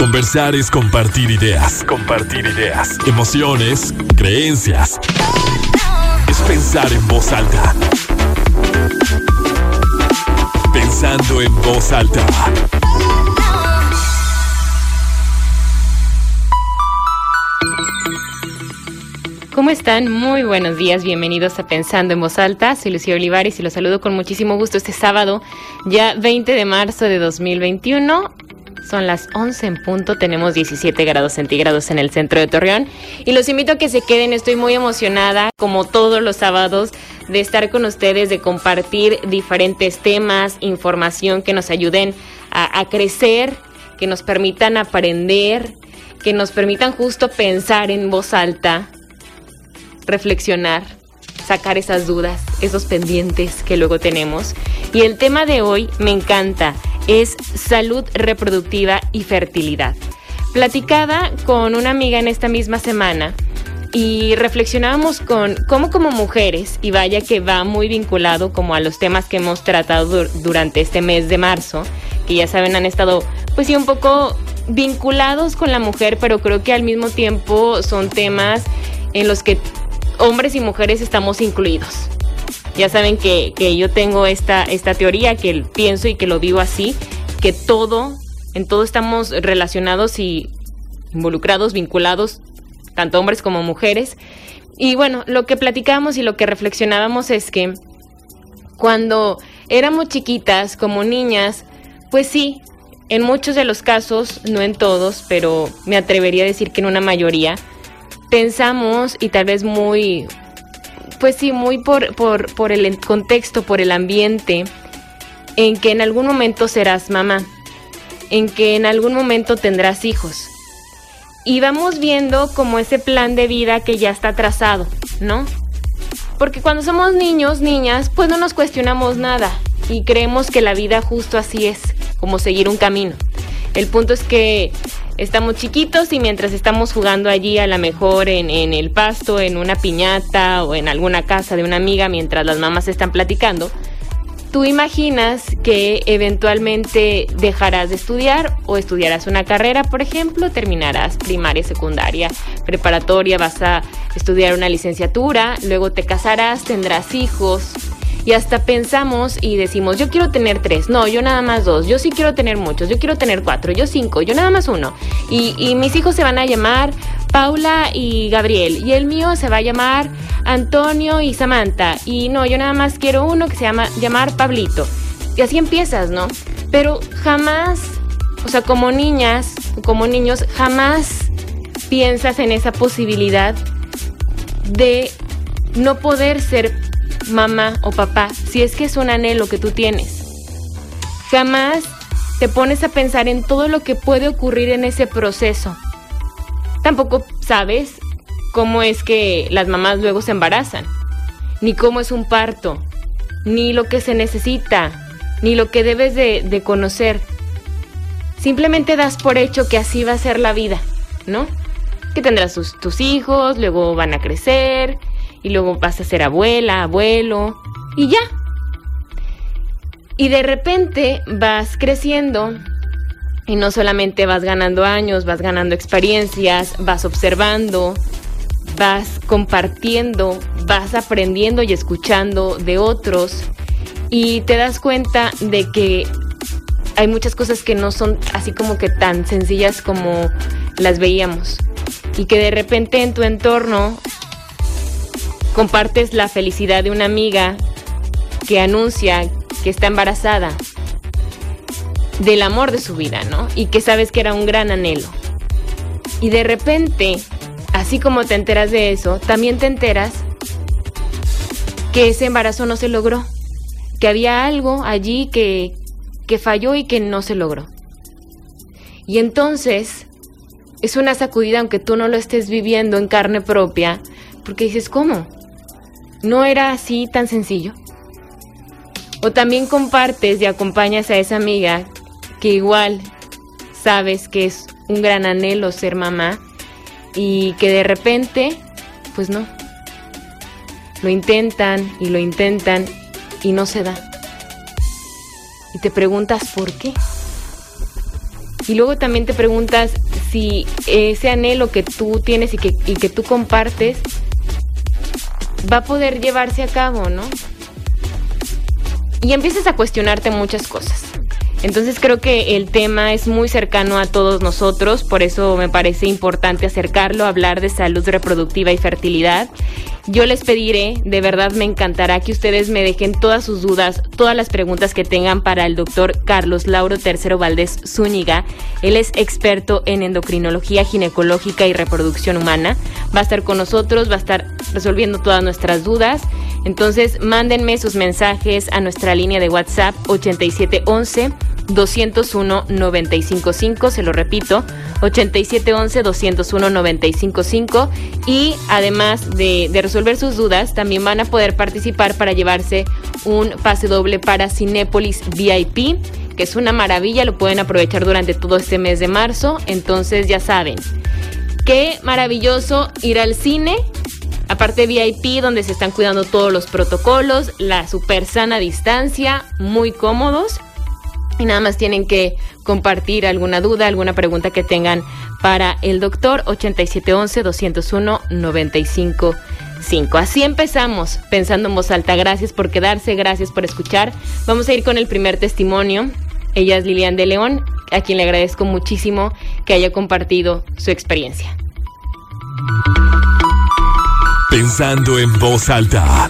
Conversar es compartir ideas. Compartir ideas. Emociones, creencias. Es pensar en voz alta. Pensando en voz alta. ¿Cómo están? Muy buenos días, bienvenidos a Pensando en Voz Alta. Soy Lucía Olivares y los saludo con muchísimo gusto este sábado, ya 20 de marzo de 2021. Son las 11 en punto, tenemos 17 grados centígrados en el centro de Torreón y los invito a que se queden, estoy muy emocionada, como todos los sábados, de estar con ustedes, de compartir diferentes temas, información que nos ayuden a, a crecer, que nos permitan aprender, que nos permitan justo pensar en voz alta reflexionar, sacar esas dudas, esos pendientes que luego tenemos. Y el tema de hoy me encanta, es salud reproductiva y fertilidad. Platicada con una amiga en esta misma semana y reflexionábamos con cómo como mujeres, y vaya que va muy vinculado como a los temas que hemos tratado durante este mes de marzo, que ya saben han estado pues sí un poco vinculados con la mujer, pero creo que al mismo tiempo son temas en los que hombres y mujeres estamos incluidos. Ya saben que, yo tengo esta, esta teoría, que pienso y que lo digo así, que todo, en todo estamos relacionados y involucrados, vinculados, tanto hombres como mujeres. Y bueno, lo que platicábamos y lo que reflexionábamos es que cuando éramos chiquitas, como niñas, pues sí, en muchos de los casos, no en todos, pero me atrevería a decir que en una mayoría, pensamos y tal vez muy, pues sí, muy por, por, por el contexto, por el ambiente, en que en algún momento serás mamá, en que en algún momento tendrás hijos. Y vamos viendo como ese plan de vida que ya está trazado, ¿no? Porque cuando somos niños, niñas, pues no nos cuestionamos nada y creemos que la vida justo así es, como seguir un camino. El punto es que estamos chiquitos y mientras estamos jugando allí a lo mejor en, en, el pasto, en una piñata o en alguna casa de una amiga mientras las mamás están platicando, tú imaginas que eventualmente dejarás de estudiar o estudiarás una carrera, por ejemplo, terminarás primaria, secundaria, preparatoria, vas a estudiar una licenciatura, luego te casarás, tendrás hijos, y hasta pensamos y decimos, yo quiero tener tres, no, yo nada más dos, yo sí quiero tener muchos, yo quiero tener cuatro, yo cinco, yo nada más uno. Y, mis hijos se van a llamar Paula y Gabriel, y el mío se va a llamar Antonio y Samantha, y no, yo nada más quiero uno que se llama llamar Pablito. Y así empiezas, ¿no? Pero jamás, o sea, como niñas, como niños, jamás piensas en esa posibilidad de no poder ser mamá o papá, si es que es un anhelo que tú tienes. Jamás te pones a pensar en todo lo que puede ocurrir en ese proceso. Tampoco sabes cómo es que las mamás luego se embarazan, ni cómo es un parto, ni lo que se necesita, ni lo que debes de, conocer. Simplemente das por hecho que así va a ser la vida, ¿no? Que tendrás tus hijos, luego van a crecer, y luego vas a ser abuela, abuelo y ya. Y de repente vas creciendo y no solamente vas ganando años, vas ganando experiencias, vas observando, vas compartiendo, vas aprendiendo y escuchando de otros y te das cuenta de que hay muchas cosas que no son así como que tan sencillas como las veíamos y que de repente en tu entorno compartes la felicidad de una amiga que anuncia que está embarazada del amor de su vida, ¿no? Y que sabes que era un gran anhelo. Y de repente, así como te enteras de eso, también te enteras que ese embarazo no se logró, que había algo allí que, que falló y que no se logró. Y entonces es una sacudida aunque tú no lo estés viviendo en carne propia, porque dices, ¿cómo? No era así tan sencillo. O también compartes y acompañas a esa amiga que igual sabes que es un gran anhelo ser mamá y que de repente, pues no. Lo intentan y lo intentan y no se da. Y te preguntas por qué. Y luego también te preguntas si ese anhelo que tú tienes y que, y que tú compartes va a poder llevarse a cabo, ¿no? Y empiezas a cuestionarte muchas cosas. Entonces creo que el tema es muy cercano a todos nosotros, por eso me parece importante acercarlo, hablar de salud reproductiva y fertilidad. Yo les pediré, de verdad me encantará que ustedes me dejen todas sus dudas, todas las preguntas que tengan para el doctor Carlos Lauro Tercero Valdés Zúñiga. Él es experto en endocrinología ginecológica y reproducción humana. Va a estar con nosotros, va a estar resolviendo todas nuestras dudas. Entonces, mándenme sus mensajes a nuestra línea de WhatsApp 8711 201 955, se lo repito, 8711 201 955 y además de, de, resolver sus dudas, también van a poder participar para llevarse un pase doble para Cinépolis VIP, que es una maravilla, lo pueden aprovechar durante todo este mes de marzo, entonces ya saben. Qué maravilloso ir al cine Aparte VIP, donde se están cuidando todos los protocolos, la super sana distancia, muy cómodos. Y nada más tienen que compartir alguna duda, alguna pregunta que tengan para el doctor 8711-201-955. Así empezamos, pensando en voz alta. Gracias por quedarse, gracias por escuchar. Vamos a ir con el primer testimonio. Ella es Lilian de León, a quien le agradezco muchísimo que haya compartido su experiencia. Pensando en voz alta.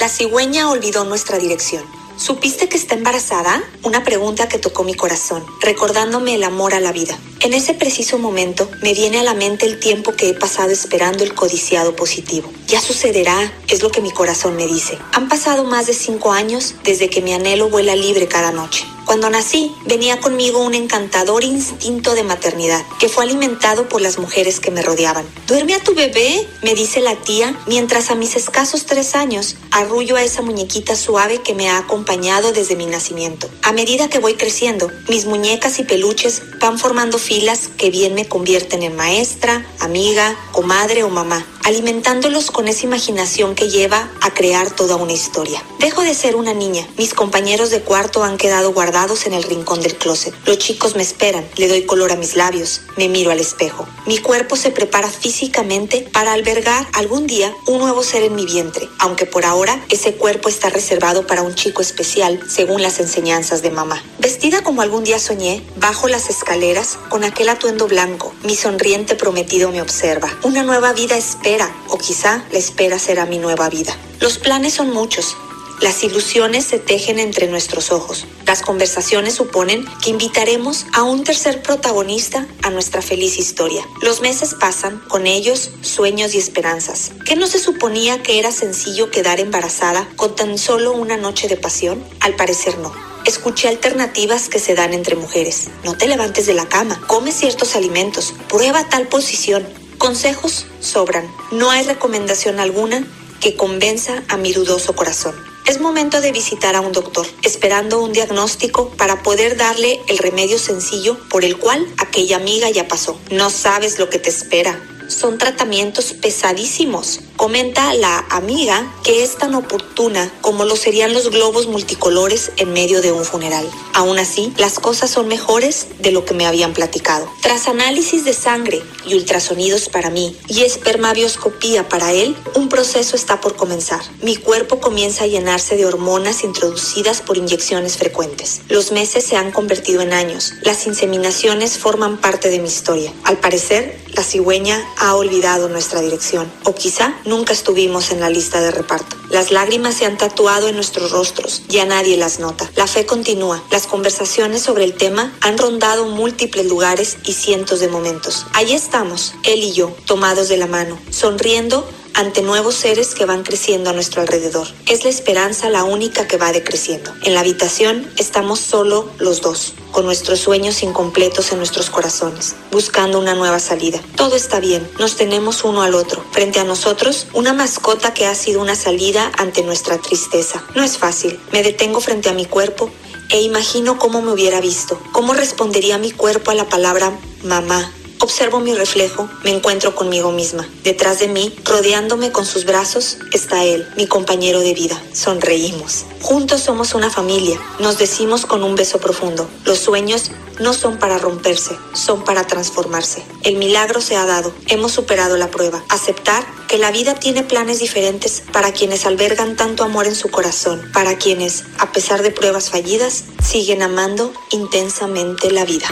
La cigüeña olvidó nuestra dirección. ¿Supiste que está embarazada? Una pregunta que tocó mi corazón, recordándome el amor a la vida. En ese preciso momento me viene a la mente el tiempo que he pasado esperando el codiciado positivo. Ya sucederá, es lo que mi corazón me dice. Han pasado más de cinco años desde que mi anhelo vuela libre cada noche. Cuando nací, venía conmigo un encantador instinto de maternidad, que fue alimentado por las mujeres que me rodeaban. ¿Duerme a tu bebé? me dice la tía, mientras a mis escasos tres años arrullo a esa muñequita suave que me ha acompañado desde mi nacimiento. A medida que voy creciendo, mis muñecas y peluches van formando filas que bien me convierten en maestra, amiga, comadre o mamá alimentándolos con esa imaginación que lleva a crear toda una historia. Dejo de ser una niña, mis compañeros de cuarto han quedado guardados en el rincón del closet. Los chicos me esperan, le doy color a mis labios, me miro al espejo. Mi cuerpo se prepara físicamente para albergar algún día un nuevo ser en mi vientre, aunque por ahora ese cuerpo está reservado para un chico especial según las enseñanzas de mamá. Vestida como algún día soñé, bajo las escaleras con aquel atuendo blanco, mi sonriente prometido me observa. Una nueva vida espera o quizá la espera será mi nueva vida. Los planes son muchos. Las ilusiones se tejen entre nuestros ojos. Las conversaciones suponen que invitaremos a un tercer protagonista a nuestra feliz historia. Los meses pasan, con ellos sueños y esperanzas. ¿Qué no se suponía que era sencillo quedar embarazada con tan solo una noche de pasión? Al parecer no. Escuché alternativas que se dan entre mujeres. No te levantes de la cama, come ciertos alimentos, prueba tal posición, Consejos sobran. No hay recomendación alguna que convenza a mi dudoso corazón. Es momento de visitar a un doctor, esperando un diagnóstico para poder darle el remedio sencillo por el cual aquella amiga ya pasó. No sabes lo que te espera. Son tratamientos pesadísimos Comenta la amiga que es tan oportuna como lo serían los globos multicolores en medio de un funeral. Aún así, las cosas son mejores de lo que me habían platicado. Tras análisis de sangre y ultrasonidos para mí y espermabioscopía para él, un proceso está por comenzar. Mi cuerpo comienza a llenarse de hormonas introducidas por inyecciones frecuentes. Los meses se han convertido en años. Las inseminaciones forman parte de mi historia. Al parecer, la cigüeña olvidado nuestra dirección. O quizá nunca estuvimos en la lista de reparto. Las lágrimas se han tatuado en nuestros rostros, ya nadie las nota. La fe continúa. Las conversaciones sobre el tema han rondado múltiples lugares y cientos de momentos. Ahí estamos, él y yo, tomados de la mano, sonriendo ante nuevos seres que van creciendo a nuestro alrededor. Es la esperanza la única que va decreciendo. En la habitación estamos solo los dos, con nuestros sueños incompletos en nuestros corazones, buscando una nueva salida. Todo está bien, nos tenemos uno al otro. Frente a nosotros, una mascota que ha sido una salida ante nuestra tristeza. No es fácil. Me detengo frente a mi cuerpo e imagino cómo me hubiera visto, cómo respondería mi cuerpo a la palabra mamá Observo mi reflejo, me encuentro conmigo misma. Detrás de mí, rodeándome con sus brazos, está él, mi compañero de vida. Sonreímos. Juntos somos una familia. Nos decimos con un beso profundo. Los sueños no son para romperse, son para transformarse. El milagro se ha dado. Hemos superado la prueba. Aceptar que la vida tiene planes diferentes para quienes albergan tanto amor en su corazón, para quienes, a pesar de pruebas fallidas, siguen amando intensamente la vida.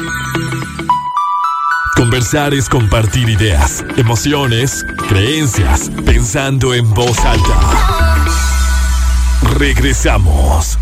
Conversar es compartir ideas, emociones, creencias, pensando en voz alta. Regresamos.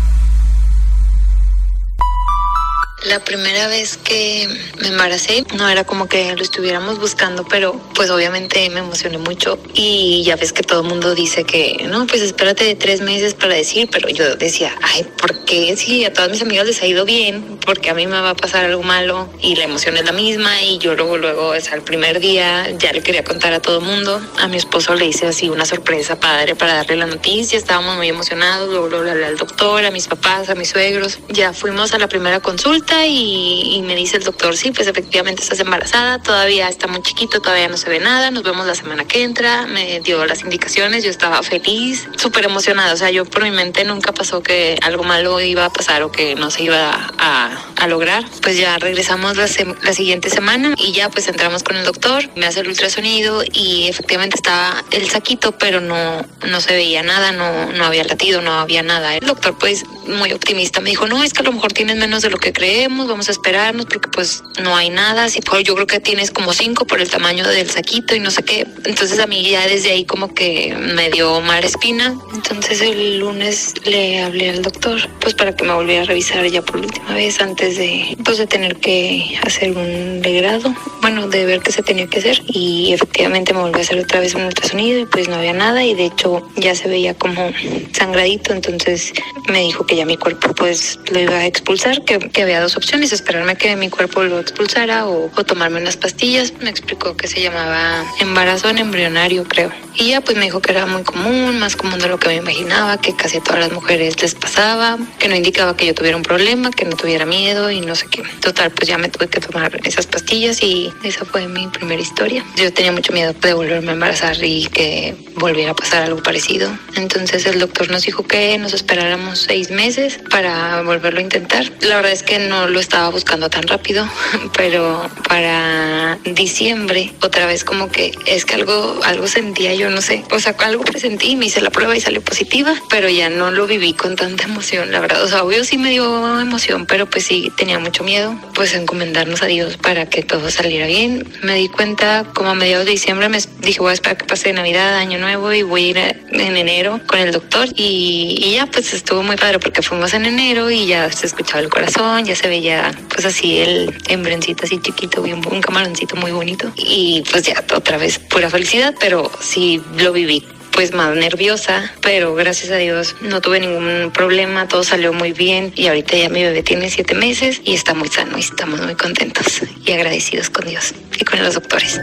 La primera vez que me embaracé no era como que lo estuviéramos buscando, pero pues obviamente me emocioné mucho y ya ves que todo el mundo dice que no, pues espérate de tres meses para decir, pero yo decía, ay, ¿por qué si a todas mis amigas les ha ido bien? Porque a mí me va a pasar algo malo y la emoción es la misma y yo luego, luego, o sea, el primer día ya le quería contar a todo el mundo. A mi esposo le hice así una sorpresa padre para darle la noticia, estábamos muy emocionados, luego, luego le hablé al doctor, a mis papás, a mis suegros. Ya fuimos a la primera consulta y, me dice el doctor, sí, pues efectivamente estás embarazada, todavía está muy chiquito, todavía no se ve nada, nos vemos la semana que entra, me dio las indicaciones, yo estaba feliz, súper emocionada, o sea, yo por mi mente nunca pasó que algo malo iba a pasar o que no se iba a, a lograr. Pues ya regresamos la, la siguiente semana y ya pues entramos con el doctor, me hace el ultrasonido y efectivamente estaba el saquito, pero no, no se veía nada, no, no había latido, no había nada. El doctor pues muy optimista me dijo, no, es que a lo mejor tienes menos de lo que crees vamos a esperarnos porque pues no hay nada. Así, pues, yo creo que tienes como cinco por el tamaño del saquito y no sé qué. Entonces a mí ya desde ahí como que me dio mala espina. Entonces el lunes le hablé al doctor pues para que me volviera a revisar ya por última vez antes de pues de tener que hacer un degrado. Bueno, de ver qué se tenía que hacer y efectivamente me volvió a hacer otra vez un ultrasonido y pues no había nada y de hecho ya se veía como sangradito. Entonces me dijo que ya mi cuerpo pues lo iba a expulsar, que, que había dos opciones, esperarme que mi cuerpo lo expulsara o, tomarme unas pastillas. Me explicó que se llamaba embarazo en embrionario, creo. Y ya pues me dijo que era muy común, más común de lo que me imaginaba, que casi a todas las mujeres les pasaba, que no indicaba que yo tuviera un problema, que no tuviera miedo y no sé qué. Total, pues ya me tuve que tomar esas pastillas y esa fue mi primera historia. Yo tenía mucho miedo de volverme a embarazar y que volviera a pasar algo parecido. Entonces el doctor nos dijo que nos esperáramos seis meses para volverlo a intentar. La verdad es que no lo estaba buscando tan rápido, pero para diciembre otra vez como que es que algo algo sentía yo, no sé, o sea, algo presentí, me hice la prueba y salió positiva, pero ya no lo viví con tanta emoción, la verdad, o sea, obvio sí me dio emoción, pero pues sí tenía mucho miedo, pues encomendarnos a Dios para que todo saliera bien. Me di cuenta como a mediados de diciembre me dije voy a esperar que pase Navidad, Año Nuevo y voy a ir en enero con el doctor y, y ya pues estuvo muy padre porque fuimos en enero y ya se escuchaba el corazón, ya se veía pues así el embrencito así chiquito, un, un camaroncito muy bonito. Y pues ya otra vez pura felicidad, pero sí lo viví pues más nerviosa, pero gracias a Dios no tuve ningún problema, todo salió muy bien y ahorita ya mi bebé tiene siete meses y está muy sano y estamos muy contentos y agradecidos con Dios y con los doctores.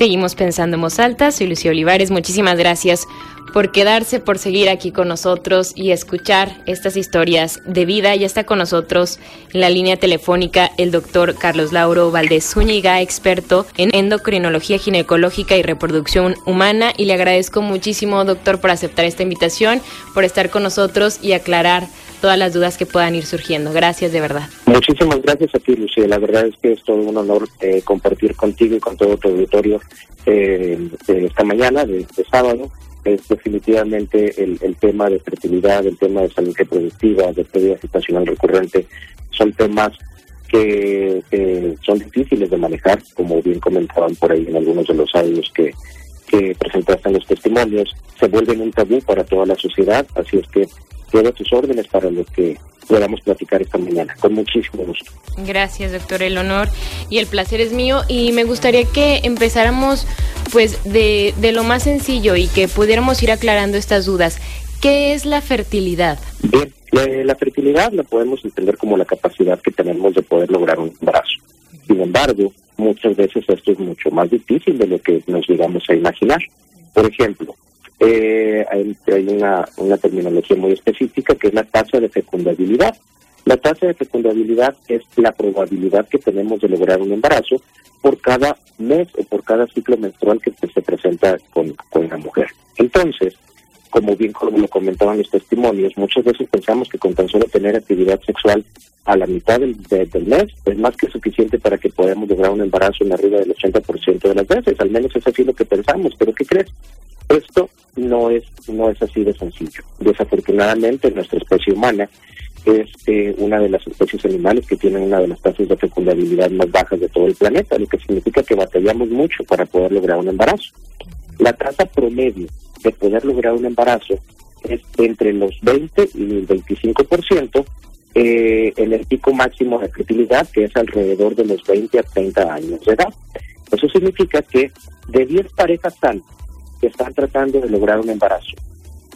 Seguimos pensando en voz alta, soy Lucía Olivares, muchísimas gracias por quedarse, por seguir aquí con nosotros y escuchar estas historias de vida. Ya está con nosotros en la línea telefónica el doctor Carlos Lauro Valdés Zúñiga, experto en endocrinología ginecológica y reproducción humana. Y le agradezco muchísimo, doctor, por aceptar esta invitación, por estar con nosotros y aclarar todas las dudas que puedan ir surgiendo. Gracias de verdad. Muchísimas gracias a ti, Lucía. La verdad es que es todo un honor eh, compartir contigo y con todo tu auditorio eh, esta mañana, de, de sábado es definitivamente el, el, tema de fertilidad, el tema de salud reproductiva, de pérdida gestacional recurrente, son temas que, son difíciles de manejar, como bien comentaban por ahí en algunos de los audios que, que presentaste en los testimonios, se vuelven un tabú para toda la sociedad, así es que quedo tus órdenes para lo que podamos platicar esta mañana. Con muchísimo gusto. Gracias, doctor. El honor y el placer es mío. Y me gustaría que empezáramos pues de, de lo más sencillo y que pudiéramos ir aclarando estas dudas. ¿Qué es la fertilidad? Bien, la, fertilidad la podemos entender como la capacidad que tenemos de poder lograr un embarazo. Sin embargo, muchas veces esto es mucho más difícil de lo que nos llegamos a imaginar. Por ejemplo, eh, hay, una, terminología muy específica que es la tasa de fecundabilidad. La tasa de fecundabilidad es la probabilidad que tenemos de lograr un embarazo por cada mes o por cada ciclo menstrual que se presenta con, con la mujer. Entonces, como bien lo comentaban los testimonios, muchas veces pensamos que con tan solo tener actividad sexual a la mitad del, del mes es más que suficiente para que podamos lograr un embarazo en arriba del 80% de las veces, al menos es así lo que pensamos, pero ¿qué crees? Esto no es, no es así de sencillo. Desafortunadamente, nuestra especie humana es eh, una de las especies animales que tienen una de las tasas de fecundabilidad más bajas de todo el planeta, lo que significa que batallamos mucho para poder lograr un embarazo. La tasa promedio de poder lograr un embarazo es entre los 20 y el 25% eh, en el pico máximo de fertilidad, que es alrededor de los 20 a 30 años de edad. Eso significa que de 10 parejas sanas que están tratando de lograr un embarazo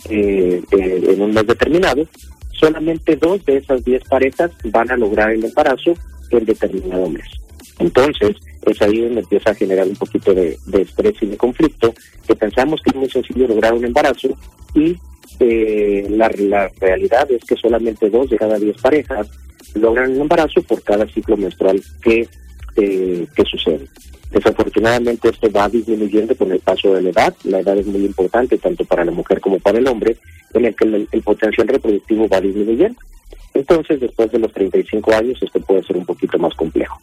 eh, eh, en un mes determinado, solamente dos de esas 10 parejas van a lograr el embarazo en determinado mes. Entonces, es ahí donde empieza a generar un poquito de, estrés y de conflicto, que pensamos que es muy sencillo lograr un embarazo y eh, la, realidad es que solamente dos de cada diez parejas logran un embarazo por cada ciclo menstrual que, eh, que sucede. Desafortunadamente esto va disminuyendo con el paso de la edad. La edad es muy importante tanto para la mujer como para el hombre, en el que el potencial reproductivo va disminuyendo. Entonces, después de los 35 años, esto puede ser un poquito más complejo.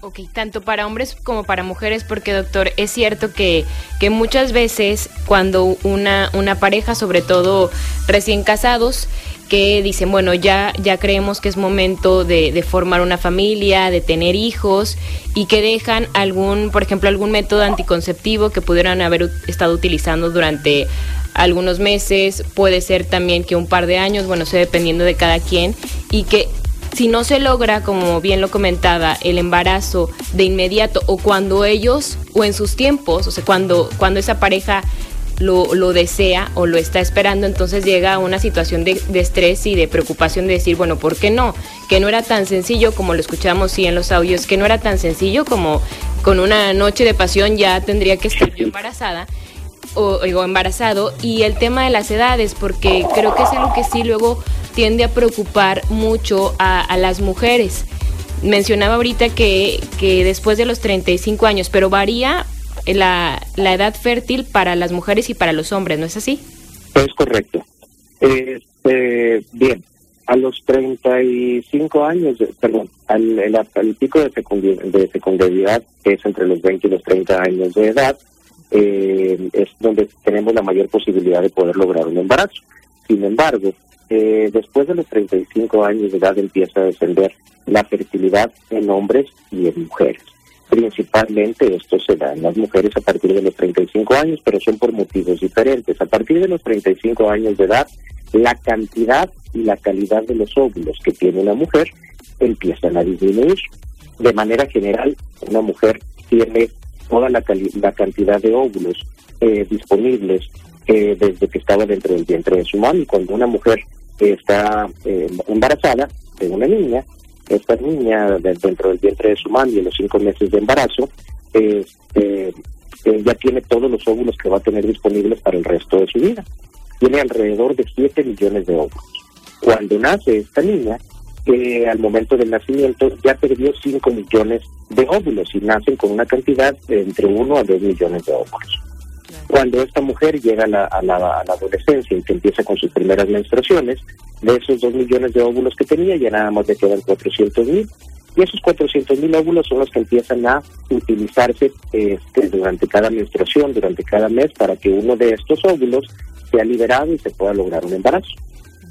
Ok, tanto para hombres como para mujeres, porque doctor, es cierto que, que muchas veces cuando una, una pareja, sobre todo recién casados, que dicen, bueno, ya, ya creemos que es momento de, formar una familia, de tener hijos, y que dejan algún, por ejemplo, algún método anticonceptivo que pudieran haber estado utilizando durante algunos meses, puede ser también que un par de años, bueno, sé dependiendo de cada quien, y que si no se logra, como bien lo comentaba, el embarazo de inmediato o cuando ellos o en sus tiempos, o sea, cuando, cuando esa pareja lo, lo desea o lo está esperando, entonces llega a una situación de, estrés y de preocupación de decir, bueno, ¿por qué no? Que no era tan sencillo como lo escuchamos sí en los audios, que no era tan sencillo como con una noche de pasión ya tendría que estar yo embarazada o, embarazado y el tema de las edades, porque creo que es algo que sí luego tiende a preocupar mucho a, las mujeres. Mencionaba ahorita que, que después de los 35 años, pero varía la, la edad fértil para las mujeres y para los hombres, ¿no es así? Es correcto. Este, bien, a los 35 años, perdón, al, el, pico de, fecundidad, que es entre los 20 y los 30 años de edad, eh, es donde tenemos la mayor posibilidad de poder lograr un embarazo. Sin embargo, eh, después de los 35 años de edad empieza a descender la fertilidad en hombres y en mujeres. Principalmente esto se da en las mujeres a partir de los 35 años, pero son por motivos diferentes. A partir de los 35 años de edad, la cantidad y la calidad de los óvulos que tiene una mujer empiezan a disminuir. De manera general, una mujer tiene toda la, la cantidad de óvulos eh, disponibles eh, desde que estaba dentro del vientre de su mamá. Y cuando una mujer está eh, embarazada de una niña, esta niña dentro del vientre de su madre en los cinco meses de embarazo, este, ya tiene todos los óvulos que va a tener disponibles para el resto de su vida. Tiene alrededor de 7 millones de óvulos. Cuando nace esta niña, eh, al momento del nacimiento ya perdió 5 millones de óvulos y nacen con una cantidad de entre 1 a 2 millones de óvulos. Cuando esta mujer llega a la, a, la, adolescencia y que empieza con sus primeras menstruaciones, de esos dos millones de óvulos que tenía, ya nada más le quedan 400 mil. Y esos 400 mil óvulos son los que empiezan a utilizarse este, durante cada menstruación, durante cada mes, para que uno de estos óvulos sea liberado y se pueda lograr un embarazo.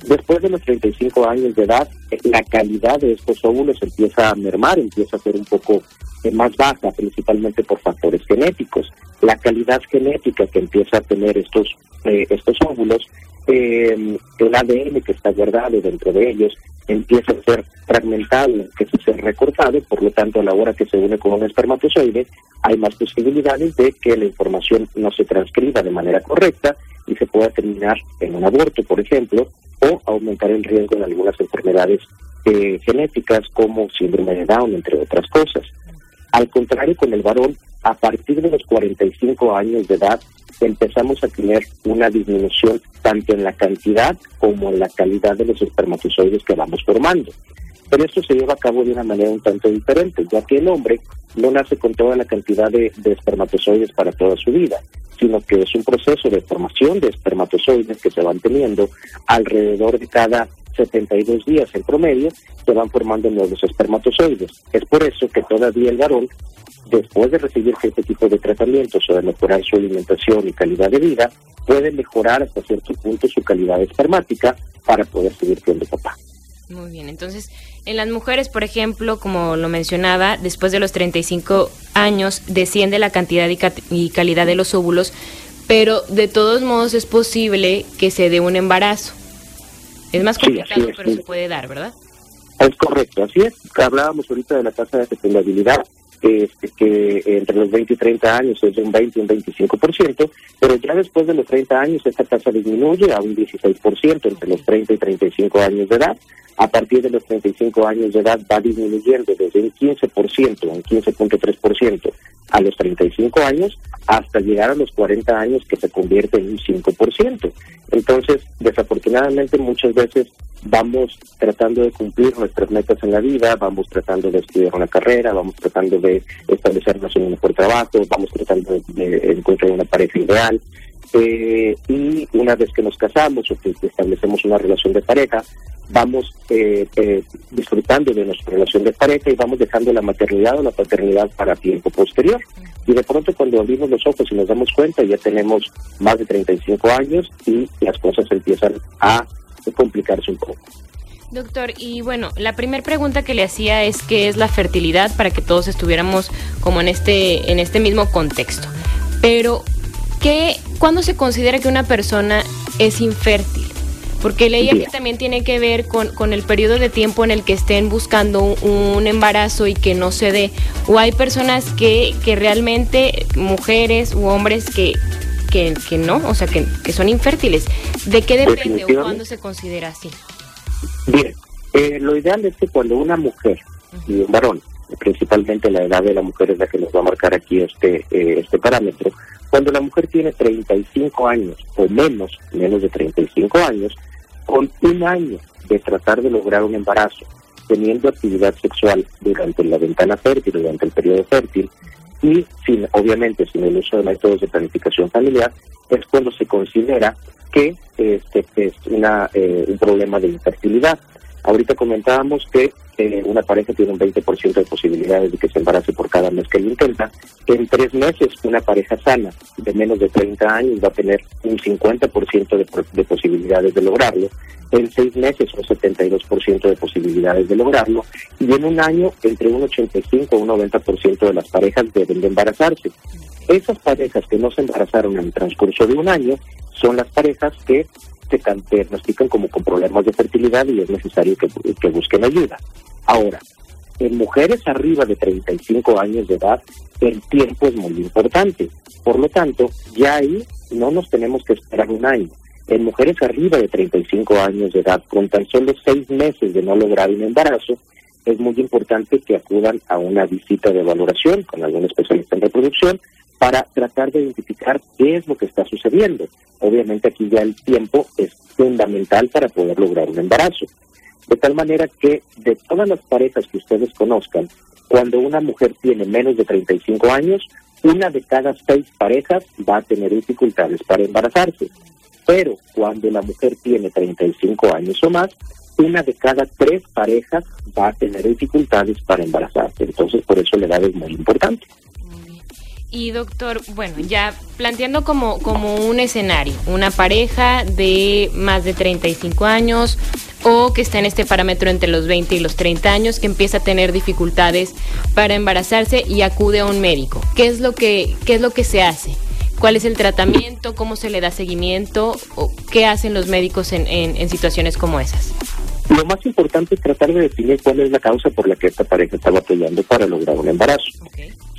Después de los 35 años de edad, la calidad de estos óvulos empieza a mermar, empieza a ser un poco más baja, principalmente por factores genéticos. La calidad genética que empieza a tener estos, eh, estos óvulos, eh, el ADN que está guardado dentro de ellos, empieza a ser fragmentado, que a ser recortado, por lo tanto a la hora que se une con un espermatozoide hay más posibilidades de que la información no se transcriba de manera correcta y se pueda terminar en un aborto, por ejemplo, o aumentar el riesgo de algunas enfermedades genéticas como síndrome de Down, entre otras cosas. Al contrario, con el varón, a partir de los 45 años de edad, empezamos a tener una disminución tanto en la cantidad como en la calidad de los espermatozoides que vamos formando. Pero esto se lleva a cabo de una manera un tanto diferente, ya que el hombre no nace con toda la cantidad de, espermatozoides para toda su vida, sino que es un proceso de formación de espermatozoides que se van teniendo alrededor de cada 72 días en promedio, se van formando nuevos espermatozoides. Es por eso que todavía el varón, después de recibir este tipo de tratamientos o de mejorar su alimentación y calidad de vida, puede mejorar hasta cierto punto su calidad espermática para poder seguir siendo papá. Muy bien, entonces en las mujeres, por ejemplo, como lo mencionaba, después de los 35 años desciende la cantidad y, calidad de los óvulos, pero de todos modos es posible que se dé un embarazo. Es más complicado, pero se puede dar, ¿verdad? Es correcto, así es. Hablábamos ahorita de la tasa de fecundabilidad este, que entre los 20 y 30 años es de un 20 y un 25%, pero ya después de los 30 años esta tasa disminuye a un 16% entre los 30 y 35 años de edad. A partir de los 35 años de edad va disminuyendo desde un 15%, un 15.3% a los 35 años hasta llegar a los 40 años que se convierte en un 5%. Entonces, desafortunadamente muchas veces vamos tratando de cumplir nuestras metas en la vida, vamos tratando de estudiar una carrera, vamos tratando de establecernos en un mejor trabajo, vamos tratando de, encontrar una pareja ideal. Eh, y una vez que nos casamos o que establecemos una relación de pareja, vamos eh, eh, disfrutando de nuestra relación de pareja y vamos dejando la maternidad o la paternidad para tiempo posterior. Y de pronto cuando abrimos los ojos y nos damos cuenta ya tenemos más de 35 años y las cosas empiezan a complicarse un poco. Doctor, y bueno, la primera pregunta que le hacía es qué es la fertilidad para que todos estuviéramos como en este, en este mismo contexto. Pero, ¿qué, ¿cuándo se considera que una persona es infértil? Porque leía que también tiene que ver con, con, el periodo de tiempo en el que estén buscando un, embarazo y que no se dé. O hay personas que, que realmente, mujeres u hombres que, que, que no, o sea, que, que son infértiles. ¿De qué depende o cuándo se considera así? Bien, eh, lo ideal es que cuando una mujer y un varón, principalmente la edad de la mujer es la que nos va a marcar aquí este, eh, este parámetro, cuando la mujer tiene 35 años o menos, menos de 35 años, con un año de tratar de lograr un embarazo, teniendo actividad sexual durante la ventana fértil, durante el periodo fértil, y sin, obviamente sin el uso de métodos de planificación familiar, es cuando se considera que este es una, eh, un problema de infertilidad. Ahorita comentábamos que eh, una pareja tiene un 20% de posibilidades de que se embarace por cada mes que lo intenta. En tres meses, una pareja sana de menos de 30 años va a tener un 50% de, de posibilidades de lograrlo. En seis meses, un 72% de posibilidades de lograrlo. Y en un año, entre un 85 y un 90% de las parejas deben de embarazarse. Esas parejas que no se embarazaron en el transcurso de un año son las parejas que se diagnostican como con problemas de fertilidad y es necesario que, que busquen ayuda. Ahora, en mujeres arriba de 35 años de edad, el tiempo es muy importante. Por lo tanto, ya ahí no nos tenemos que esperar un año. En mujeres arriba de 35 años de edad, con tan solo seis meses de no lograr un embarazo, es muy importante que acudan a una visita de valoración con algún especialista en reproducción para tratar de identificar qué es lo que está sucediendo. Obviamente aquí ya el tiempo es fundamental para poder lograr un embarazo. De tal manera que de todas las parejas que ustedes conozcan, cuando una mujer tiene menos de 35 años, una de cada seis parejas va a tener dificultades para embarazarse. Pero cuando la mujer tiene 35 años o más, una de cada tres parejas va a tener dificultades para embarazarse. Entonces, por eso la edad es muy importante. Y doctor, bueno, ya planteando como, como un escenario, una pareja de más de 35 años o que está en este parámetro entre los 20 y los 30 años, que empieza a tener dificultades para embarazarse y acude a un médico. ¿Qué es lo que, qué es lo que se hace? ¿Cuál es el tratamiento? ¿Cómo se le da seguimiento? ¿O ¿Qué hacen los médicos en, en, situaciones como esas? Lo más importante es tratar de definir cuál es la causa por la que esta pareja está batallando para lograr un embarazo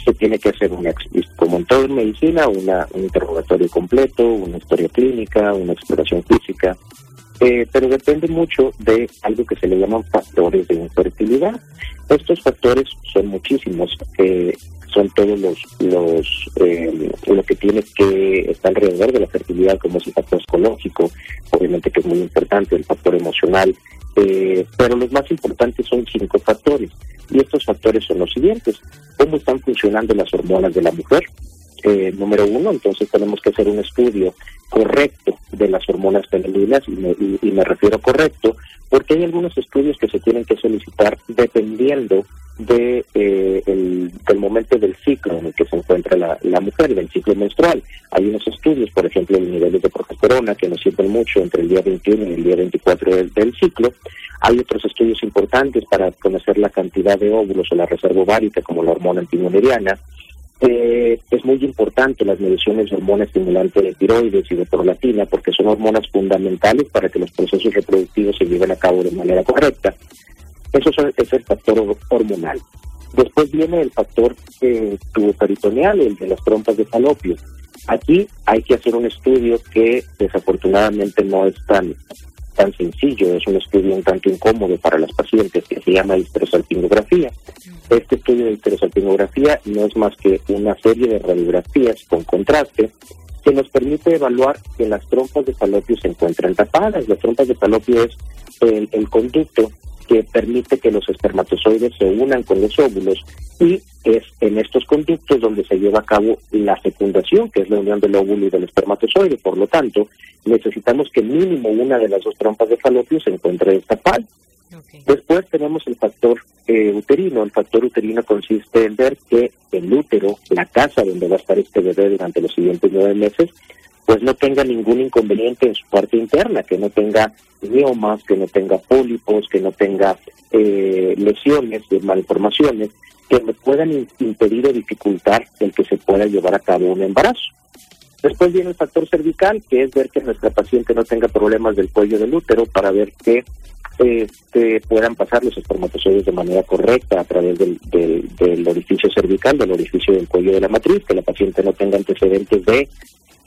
se tiene que hacer, una, como en todo en medicina, una, un interrogatorio completo, una historia clínica, una exploración física, eh, pero depende mucho de algo que se le llaman factores de infertilidad. Estos factores son muchísimos, eh, son todos los, los eh, lo que tiene que estar alrededor de la fertilidad, como es el factor psicológico, obviamente que es muy importante, el factor emocional, eh, pero los más importantes son cinco factores. Y estos factores son los siguientes. ¿Cómo están funcionando las hormonas de la mujer? Eh, número uno, entonces tenemos que hacer un estudio correcto de las hormonas femeninas, y me, y me refiero correcto, porque hay algunos estudios que se tienen que solicitar dependiendo de eh, el, del momento del ciclo en el que se encuentra la, la, mujer, del ciclo menstrual. Hay unos estudios, por ejemplo, de niveles de progesterona que nos sirven mucho entre el día 21 y el día 24 del, del, ciclo. Hay otros estudios importantes para conocer la cantidad de óvulos o la reserva ovárica, como la hormona antimonieriana. Eh, es muy importante las mediciones de hormona estimulante de tiroides y de prolatina porque son hormonas fundamentales para que los procesos reproductivos se lleven a cabo de manera correcta. Eso es el factor hormonal. Después viene el factor eh, tuboperitoneal, el de las trompas de falopio. Aquí hay que hacer un estudio que desafortunadamente no es tan tan sencillo, es un estudio un tanto incómodo para las pacientes que se llama histerosalpingografía. Este estudio de histerosalpingografía no es más que una serie de radiografías con contraste que nos permite evaluar que las trompas de falopio se encuentran tapadas. Las trompas de falopio es el, el conducto que permite que los espermatozoides se unan con los óvulos y es en estos conductos donde se lleva a cabo la fecundación, que es la unión del óvulo y del espermatozoide. Por lo tanto, necesitamos que mínimo una de las dos trompas de falopio se encuentre destapada. Okay. Después tenemos el factor eh, uterino. El factor uterino consiste en ver que el útero, la casa donde va a estar este bebé durante los siguientes nueve meses, pues no tenga ningún inconveniente en su parte interna, que no tenga miomas, que no tenga pólipos, que no tenga eh, lesiones, malformaciones, que me puedan impedir o dificultar el que se pueda llevar a cabo un embarazo. Después viene el factor cervical, que es ver que nuestra paciente no tenga problemas del cuello del útero para ver que este, puedan pasar los espermatozoides de manera correcta a través del, del, del, orificio cervical, del orificio del cuello de la matriz, que la paciente no tenga antecedentes de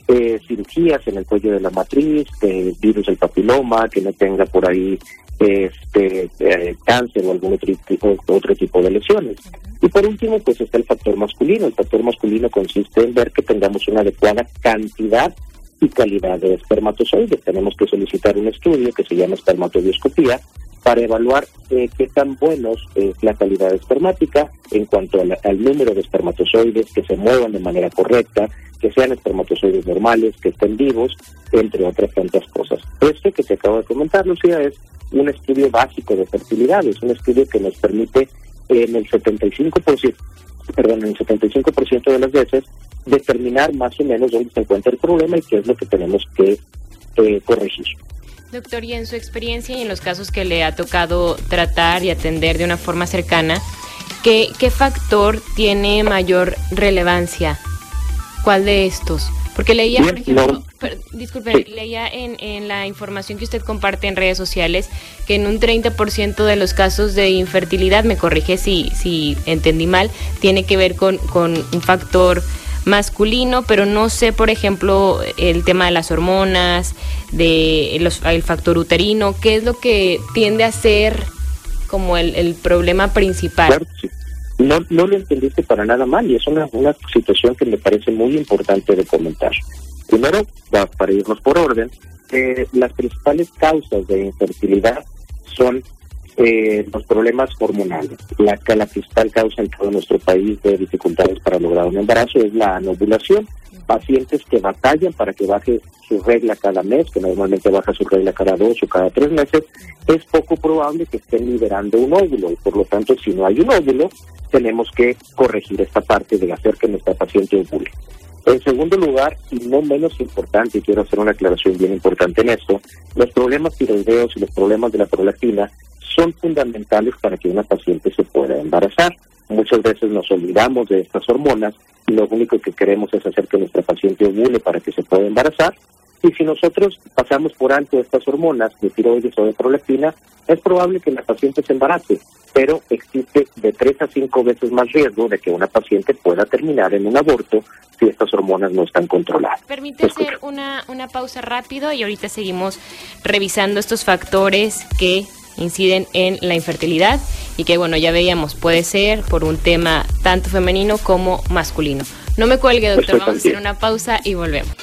eh, cirugías en el cuello de la matriz, de virus del papiloma, que no tenga por ahí este eh, cáncer o algún otro tipo, otro tipo de lesiones. Y por último, pues está el factor masculino. El factor masculino consiste en ver que tengamos una adecuada cantidad y calidad de espermatozoides. Tenemos que solicitar un estudio que se llama espermatodioscopía para evaluar eh, qué tan buenos es la calidad espermática en cuanto al, al número de espermatozoides que se muevan de manera correcta, que sean espermatozoides normales, que estén vivos, entre otras tantas cosas. Este que te acabo de comentar, Lucía, es un estudio básico de fertilidad, es un estudio que nos permite en el 75%, perdón, en el 75% de las veces determinar más o menos dónde se encuentra el problema y qué es lo que tenemos que eh, corregir. Doctor, y en su experiencia y en los casos que le ha tocado tratar y atender de una forma cercana, ¿qué, qué factor tiene mayor relevancia? ¿Cuál de estos? Porque leía, por ejemplo, per, sí. leía en, en, la información que usted comparte en redes sociales que en un 30% de los casos de infertilidad, me corrige si, si entendí mal, tiene que ver con, con un factor masculino, pero no sé, por ejemplo, el tema de las hormonas, de los, el factor uterino, ¿qué es lo que tiende a ser como el, el problema principal? No, no lo entendiste para nada mal y es una, una situación que me parece muy importante de comentar. Primero, para irnos por orden, eh, las principales causas de infertilidad son eh, los problemas hormonales. La, la principal causa en todo nuestro país de dificultades para lograr un embarazo es la anovulación. Pacientes que batallan para que baje su regla cada mes, que normalmente baja su regla cada dos o cada tres meses, es poco probable que estén liberando un óvulo y por lo tanto si no hay un óvulo, tenemos que corregir esta parte de hacer que nuestra paciente ovule. En segundo lugar, y no menos importante, y quiero hacer una aclaración bien importante en esto, los problemas tiroideos y los problemas de la prolactina son fundamentales para que una paciente se pueda embarazar. Muchas veces nos olvidamos de estas hormonas y lo único que queremos es hacer que nuestra paciente ovule para que se pueda embarazar. Y si nosotros pasamos por alto estas hormonas de tiroides o de prolactina, es probable que la paciente se embarace, pero existe de tres a cinco veces más riesgo de que una paciente pueda terminar en un aborto si estas hormonas no están controladas. Permite hacer una, una pausa rápido y ahorita seguimos revisando estos factores que inciden en la infertilidad y que bueno, ya veíamos, puede ser por un tema tanto femenino como masculino. No me cuelgue, doctor, vamos a hacer una pausa y volvemos.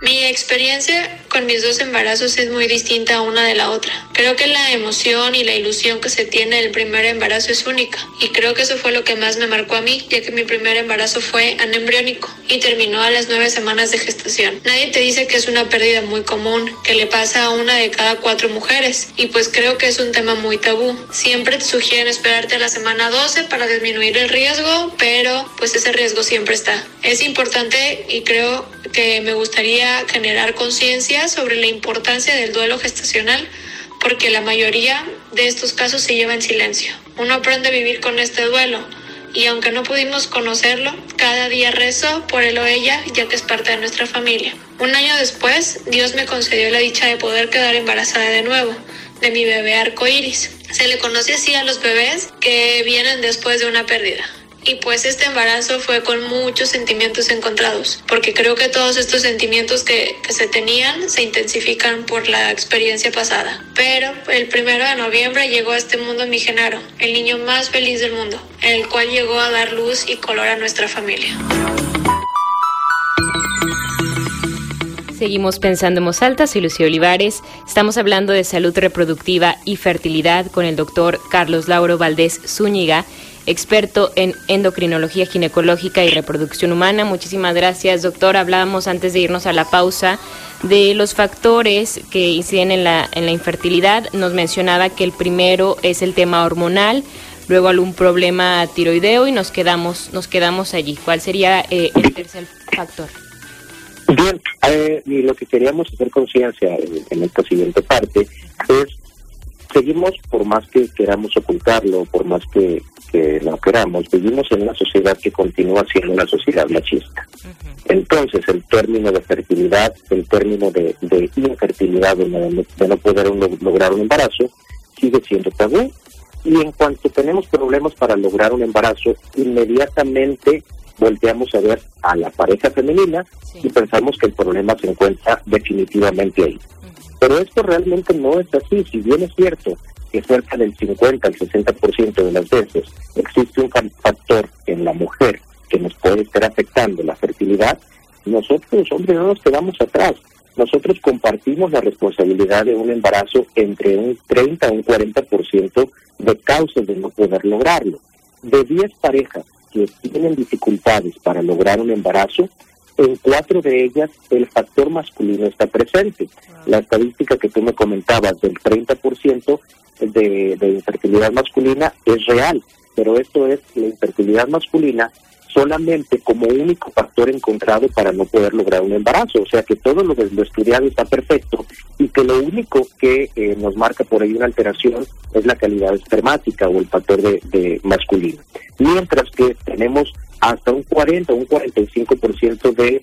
Mi experiencia con mis dos embarazos es muy distinta una de la otra. Creo que la emoción y la ilusión que se tiene del primer embarazo es única. Y creo que eso fue lo que más me marcó a mí, ya que mi primer embarazo fue anembriónico y terminó a las nueve semanas de gestación. Nadie te dice que es una pérdida muy común, que le pasa a una de cada cuatro mujeres. Y pues creo que es un tema muy tabú. Siempre te sugieren esperarte a la semana 12 para disminuir el riesgo, pero pues ese riesgo siempre está. Es importante y creo que me gustaría generar conciencia sobre la importancia del duelo gestacional porque la mayoría de estos casos se lleva en silencio. Uno aprende a vivir con este duelo y aunque no pudimos conocerlo, cada día rezo por él o ella ya que es parte de nuestra familia. Un año después, Dios me concedió la dicha de poder quedar embarazada de nuevo de mi bebé arcoíris. Se le conoce así a los bebés que vienen después de una pérdida. Y pues este embarazo fue con muchos sentimientos encontrados, porque creo que todos estos sentimientos que, que se tenían se intensifican por la experiencia pasada. Pero el primero de noviembre llegó a este mundo mi Genaro, el niño más feliz del mundo, el cual llegó a dar luz y color a nuestra familia. Seguimos pensando en voz alta, soy Lucía Olivares. Estamos hablando de salud reproductiva y fertilidad con el doctor Carlos Lauro Valdés Zúñiga experto en endocrinología ginecológica y reproducción humana. Muchísimas gracias, doctor. Hablábamos antes de irnos a la pausa de los factores que inciden en la, en la infertilidad. Nos mencionaba que el primero es el tema hormonal, luego algún problema tiroideo y nos quedamos, nos quedamos allí. ¿Cuál sería eh, el tercer factor? Bien, eh, lo que queríamos hacer conciencia en, en esta siguiente parte es seguimos, por más que queramos ocultarlo, por más que, que no queramos, vivimos en una sociedad que continúa siendo una sociedad machista. Entonces, el término de fertilidad, el término de, de infertilidad, de no, poder lograr un embarazo, sigue siendo tabú. Y en cuanto tenemos problemas para lograr un embarazo, inmediatamente volteamos a ver a la pareja femenina y pensamos que el problema se encuentra definitivamente ahí. Pero esto realmente no es así. Si bien es cierto que cerca del 50 al 60% de las veces existe un factor en la mujer que nos puede estar afectando la fertilidad, nosotros los hombres no nos quedamos atrás. Nosotros compartimos la responsabilidad de un embarazo entre un 30 a un 40% de causas de no poder lograrlo. De 10 parejas que tienen dificultades para lograr un embarazo, en cuatro de ellas el factor masculino está presente. La estadística que tú me comentabas del 30% de, de infertilidad masculina es real, pero esto es la infertilidad masculina solamente como único factor encontrado para no poder lograr un embarazo. O sea que todo lo, lo estudiado está perfecto y que lo único que eh, nos marca por ahí una alteración es la calidad espermática o el factor de, de masculino. Mientras que tenemos hasta un 40 o un 45% de,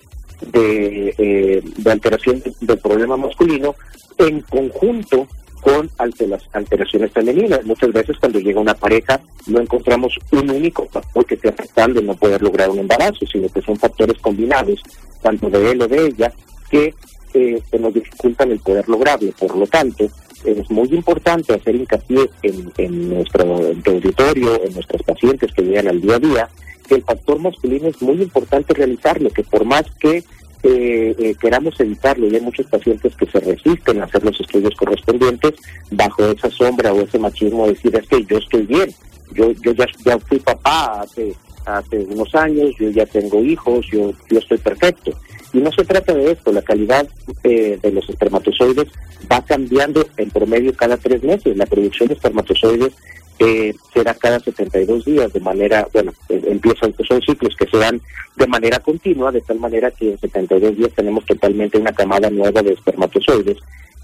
de, eh, de alteración del problema masculino en conjunto con alteraciones femeninas. Muchas veces cuando llega una pareja no encontramos un único factor que esté afectando en no poder lograr un embarazo, sino que son factores combinados, tanto de él o de ella, que eh, nos dificultan el poder lograrlo. Por lo tanto, es muy importante hacer hincapié en, en nuestro auditorio, en nuestros pacientes que llegan al día a día, el factor masculino es muy importante realizarlo, que por más que eh, eh, queramos evitarlo y hay muchos pacientes que se resisten a hacer los estudios correspondientes bajo esa sombra o ese machismo decir es que yo estoy bien, yo yo ya, ya fui papá hace hace unos años, yo ya tengo hijos, yo, yo estoy perfecto. Y no se trata de esto, la calidad eh, de los espermatozoides va cambiando en promedio cada tres meses. La producción de espermatozoides eh, será cada 72 días de manera, bueno, eh, empiezan, son ciclos que se dan de manera continua, de tal manera que en 72 días tenemos totalmente una camada nueva de espermatozoides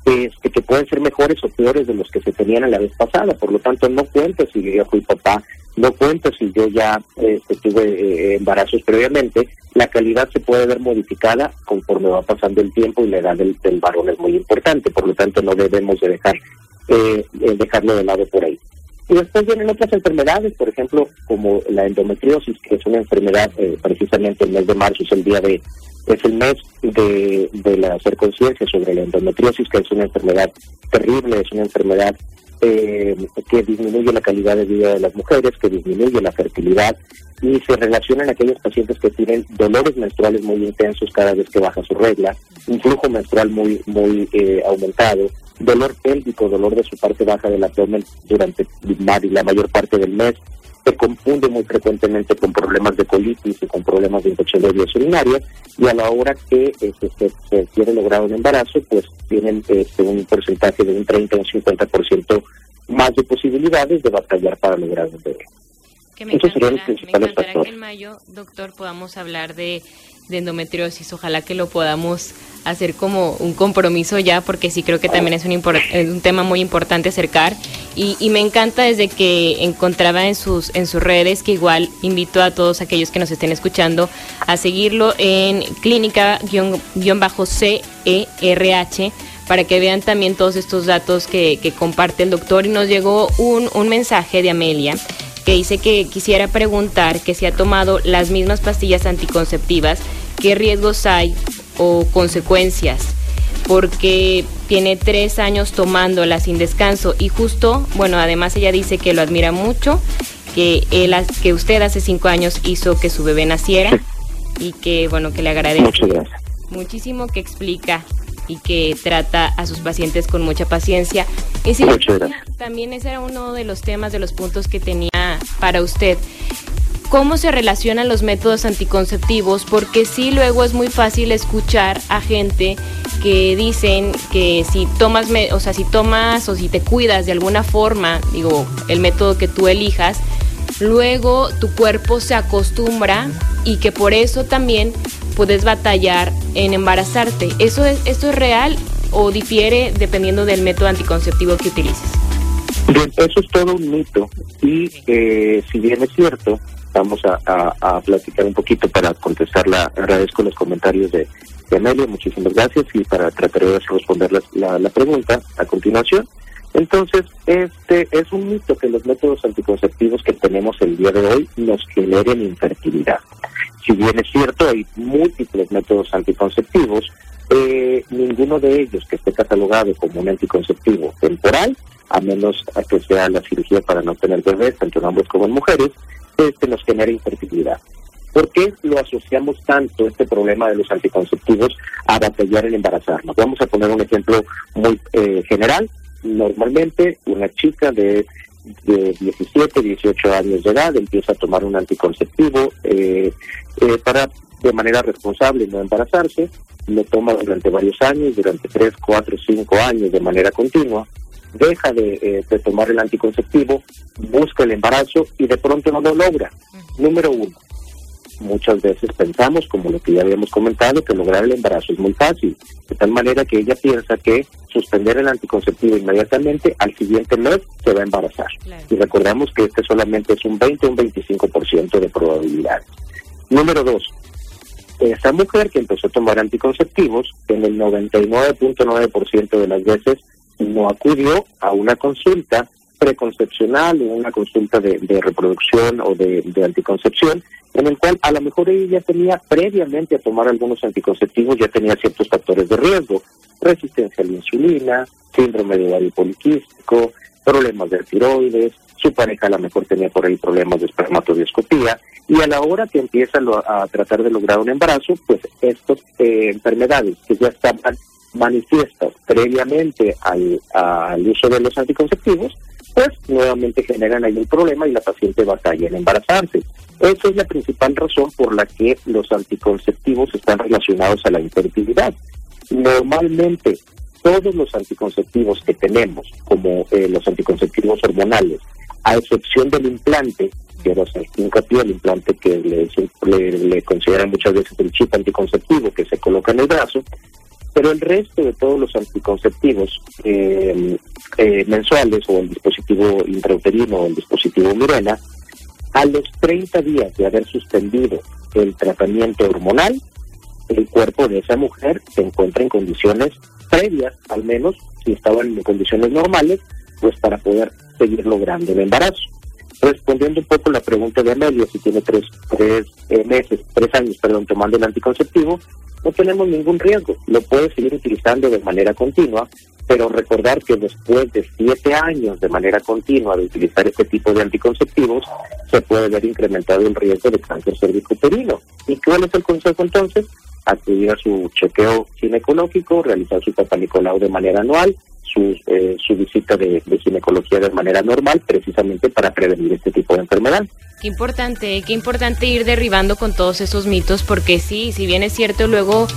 este, que pueden ser mejores o peores de los que se tenían a la vez pasada. Por lo tanto, no cuenta si yo ya fui papá, no cuenta si yo ya este, tuve eh, embarazos previamente. La calidad se puede ver modificada conforme va pasando el tiempo y la edad del, varón es muy importante. Por lo tanto, no debemos de dejar eh, dejarlo de lado por ahí. Y después vienen otras enfermedades, por ejemplo, como la endometriosis, que es una enfermedad, eh, precisamente el mes de marzo es el día de, es el mes de, de la hacer conciencia sobre la endometriosis, que es una enfermedad terrible, es una enfermedad eh, que disminuye la calidad de vida de las mujeres, que disminuye la fertilidad y se relaciona en aquellos pacientes que tienen dolores menstruales muy intensos cada vez que baja su regla, un flujo menstrual muy muy eh, aumentado, dolor pélvico, dolor de su parte baja del abdomen durante la mayor parte del mes, se confunde muy frecuentemente con problemas de colitis y con problemas de infección vías urinarias y a la hora que este, se, quiere lograr un embarazo, pues tienen este, un porcentaje de un 30 o un 50% más de posibilidades de batallar para lograr un bebé. Que me encantará, que en mayo, doctor, podamos hablar de, endometriosis. Ojalá que lo podamos hacer como un compromiso ya, porque sí creo que también es un, un tema muy importante acercar. Y, y, me encanta desde que encontraba en sus, en sus redes, que igual invito a todos aquellos que nos estén escuchando a seguirlo en clínica-CERH para que vean también todos estos datos que, que comparte el doctor. Y nos llegó un, un mensaje de Amelia que dice que quisiera preguntar que si ha tomado las mismas pastillas anticonceptivas, qué riesgos hay o consecuencias, porque tiene tres años tomándolas sin descanso. Y justo, bueno, además ella dice que lo admira mucho, que, él, que usted hace cinco años hizo que su bebé naciera y que, bueno, que le agradece muchísimo que explica y que trata a sus pacientes con mucha paciencia. Y también ese era uno de los temas, de los puntos que tenía para usted. ¿Cómo se relacionan los métodos anticonceptivos? Porque sí, luego es muy fácil escuchar a gente que dicen que si tomas, o sea, si tomas o si te cuidas de alguna forma, digo, el método que tú elijas, luego tu cuerpo se acostumbra y que por eso también puedes batallar en embarazarte. ¿Eso es, ¿Esto es real o difiere dependiendo del método anticonceptivo que utilices? Bien, eso es todo un mito y eh, si bien es cierto, vamos a, platicar un poquito para contestarla. Agradezco los comentarios de, de Amelia, muchísimas gracias y para tratar de responder la, la, pregunta a continuación. Entonces, este es un mito que los métodos anticonceptivos que tenemos el día de hoy nos generen infertilidad. Si bien es cierto, hay múltiples métodos anticonceptivos, eh, ninguno de ellos que esté catalogado como un anticonceptivo temporal, a menos a que sea la cirugía para no tener bebés, tanto en hombres como en mujeres, este nos genera infertilidad. ¿Por qué lo asociamos tanto, este problema de los anticonceptivos, a batallar en embarazarnos? Vamos a poner un ejemplo muy eh, general. Normalmente, una chica de de 17, 18 años de edad empieza a tomar un anticonceptivo eh, eh, para de manera responsable no embarazarse, lo toma durante varios años, durante 3, 4, 5 años de manera continua, deja de, eh, de tomar el anticonceptivo, busca el embarazo y de pronto no lo logra. Número uno, muchas veces pensamos, como lo que ya habíamos comentado, que lograr el embarazo es muy fácil, de tal manera que ella piensa que suspender el anticonceptivo inmediatamente, al siguiente mes se va a embarazar. Y recordemos que este solamente es un 20 o un 25% de probabilidad. Número dos, esa mujer que empezó a tomar anticonceptivos, en el 99.9% de las veces no acudió a una consulta preconcepcional o una consulta de, reproducción o de, anticoncepción, en el cual a lo mejor ella tenía previamente a tomar algunos anticonceptivos, ya tenía ciertos factores de riesgo, resistencia a la insulina, síndrome de ovario poliquístico, problemas de tiroides, su pareja a lo mejor tenía por ahí problemas de espermatodioscopía, y a la hora que empieza a tratar de lograr un embarazo, pues estas eh, enfermedades que ya estaban manifiestas previamente al, al uso de los anticonceptivos, pues nuevamente generan ahí un problema y la paciente batalla en embarazarse. Esa es la principal razón por la que los anticonceptivos están relacionados a la infertilidad. Normalmente, todos los anticonceptivos que tenemos, como eh, los anticonceptivos hormonales, a excepción del implante, que era hincapié el implante que le, le consideran muchas veces el chip anticonceptivo que se coloca en el brazo, pero el resto de todos los anticonceptivos eh, eh, mensuales o el dispositivo intrauterino o el dispositivo Mirena, a los 30 días de haber suspendido el tratamiento hormonal, el cuerpo de esa mujer se encuentra en condiciones previas, al menos si estaban en condiciones normales, pues para poder seguir logrando el embarazo. Respondiendo un poco la pregunta de Amelia, si tiene tres, tres eh, meses, tres años, perdón, tomando el anticonceptivo, no tenemos ningún riesgo. Lo puede seguir utilizando de manera continua, pero recordar que después de siete años de manera continua de utilizar este tipo de anticonceptivos, se puede ver incrementado el riesgo de cáncer cervicuterino. ¿Y cuál es el consejo entonces? Acudir a su chequeo ginecológico, realizar su papá de manera anual, su, eh, su visita de, ginecología de manera normal, precisamente para prevenir este tipo de enfermedad. Qué importante, qué importante ir derribando con todos esos mitos, porque sí, si bien es cierto, luego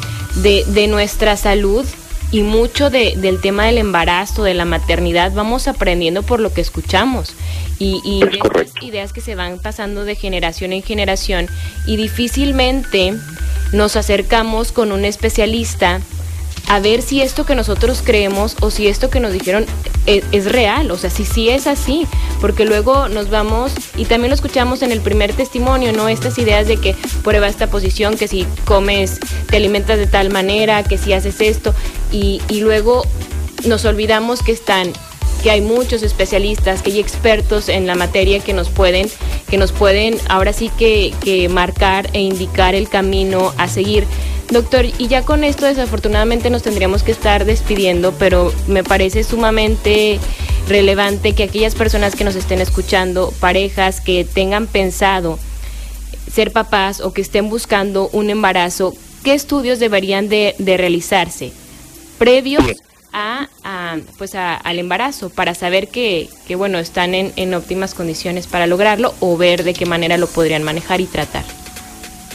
de, de nuestra salud y mucho de, del tema del embarazo, de la maternidad, vamos aprendiendo por lo que escuchamos. Y, y ideas que se van pasando de generación en generación y difícilmente nos acercamos con un especialista a ver si esto que nosotros creemos o si esto que nos dijeron es, real, o sea, si sí es así, porque luego nos vamos y también lo escuchamos en el primer testimonio, ¿no? Estas ideas de que prueba esta posición, que si comes, te alimentas de tal manera, que si haces esto, y luego nos olvidamos que están que hay muchos especialistas, que hay expertos en la materia que nos pueden, que nos pueden ahora sí que, que marcar e indicar el camino a seguir. Doctor, y ya con esto desafortunadamente nos tendríamos que estar despidiendo, pero me parece sumamente relevante que aquellas personas que nos estén escuchando, parejas que tengan pensado ser papás o que estén buscando un embarazo, ¿qué estudios deberían de, realizarse previos a, pues al embarazo para saber que, que bueno están en, en óptimas condiciones para lograrlo o ver de qué manera lo podrían manejar y tratar?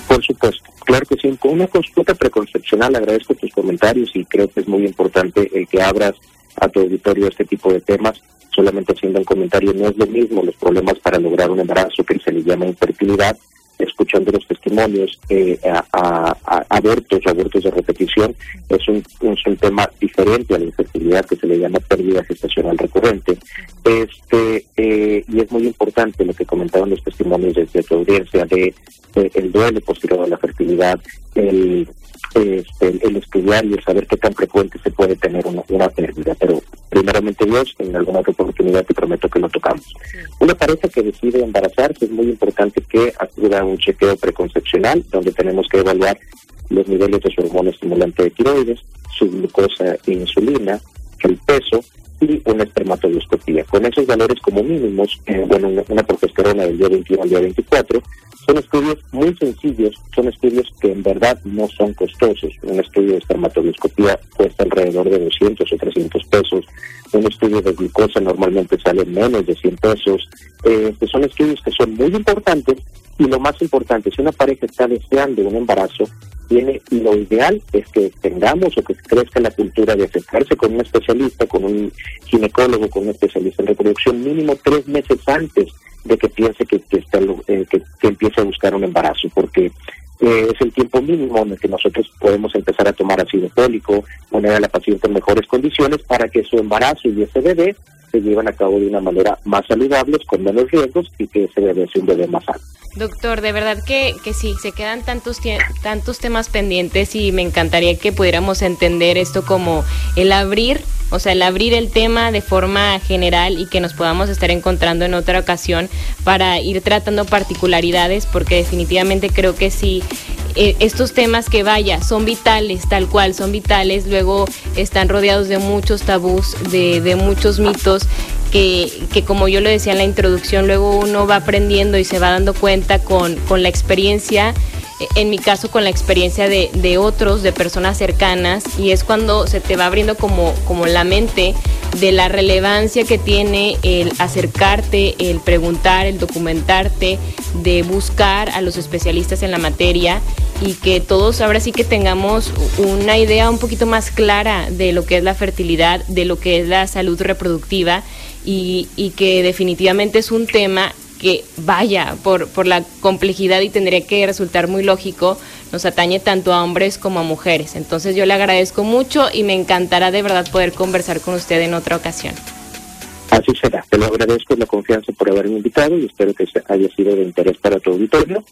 Por supuesto. Claro que sí, con una consulta preconcepcional agradezco tus comentarios y creo que es muy importante el que abras a tu auditorio este tipo de temas. Solamente haciendo un comentario, no es lo mismo los problemas para lograr un embarazo que se le llama infertilidad escuchando los testimonios eh, a, abortos o abortos de repetición, es un, un tema diferente a la infertilidad que se le llama pérdida gestacional recurrente. Este eh, Y es muy importante lo que comentaban los testimonios de, tu audiencia de, el duelo posterior a la fertilidad, el este, el estudiar y el saber qué tan frecuente se puede tener una, una pérdida. Pero primeramente Dios, en alguna otra oportunidad te prometo que lo tocamos. Una pareja que decide embarazarse es muy importante que acuda a un chequeo preconcepcional donde tenemos que evaluar los niveles de su hormona estimulante de tiroides, su glucosa e insulina, el peso y una espermatobioscopía. Con esos valores como mínimos, eh, bueno, una, una, progesterona del día 21 al día 24, son estudios muy sencillos, son estudios que en verdad no son costosos. Un estudio de espermatobioscopía cuesta alrededor de 200 o 300 pesos. Un estudio de glucosa normalmente sale menos de 100 pesos. Eh, son estudios que son muy importantes y lo más importante, si una pareja está deseando un embarazo, tiene lo ideal es que tengamos o que crezca la cultura de acercarse con un especialista, con un ginecólogo, con un especialista en reproducción mínimo tres meses antes de que piense que, que, está, eh, que, empiece a buscar un embarazo, porque eh, es el tiempo mínimo en el que nosotros podemos empezar a tomar ácido fólico, poner a la paciente en mejores condiciones para que su embarazo y ese bebé se lleven a cabo de una manera más saludable, con menos riesgos y que bebé sea un bebé más sano. Doctor, de verdad que, que sí, se quedan tantos, tantos temas pendientes y me encantaría que pudiéramos entender esto como el abrir o sea, el abrir el tema de forma general y que nos podamos estar encontrando en otra ocasión para ir tratando particularidades, porque definitivamente creo que si eh, estos temas que vaya son vitales, tal cual, son vitales, luego están rodeados de muchos tabús, de, de muchos mitos que, que, como yo lo decía en la introducción, luego uno va aprendiendo y se va dando cuenta con, con la experiencia en mi caso con la experiencia de, de, otros, de personas cercanas, y es cuando se te va abriendo como, como la mente de la relevancia que tiene el acercarte, el preguntar, el documentarte, de buscar a los especialistas en la materia y que todos ahora sí que tengamos una idea un poquito más clara de lo que es la fertilidad, de lo que es la salud reproductiva y, y que definitivamente es un tema que vaya por, por la complejidad y tendría que resultar muy lógico, nos atañe tanto a hombres como a mujeres. Entonces yo le agradezco mucho y me encantará de verdad poder conversar con usted en otra ocasión. Así será. Te lo agradezco la confianza por haberme invitado y espero que haya sido de interés para tu auditorio.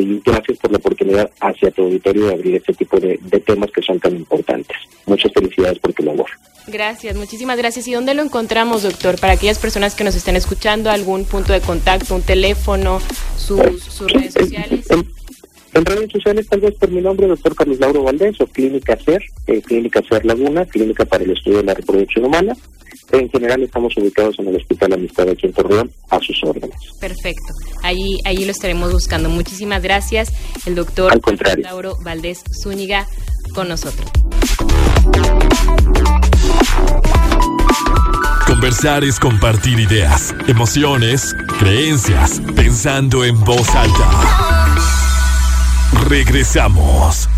Y gracias por la oportunidad hacia tu auditorio de abrir este tipo de, temas que son tan importantes. Muchas felicidades por tu labor. Gracias, muchísimas gracias. ¿Y dónde lo encontramos, doctor? Para aquellas personas que nos estén escuchando, algún punto de contacto, un teléfono, sus, redes sociales. En, redes sociales tal vez por mi nombre, doctor Carlos Lauro Valdés, o Clínica CER, eh, Clínica CER Laguna, Clínica para el Estudio de la Reproducción Humana. En general estamos ubicados en el Hospital Amistad aquí en Torreón a sus órdenes. Perfecto. Allí, allí lo estaremos buscando. Muchísimas gracias, el doctor Lauro Valdés Zúñiga, con nosotros. Conversar es compartir ideas, emociones, creencias, pensando en voz alta. Regresamos.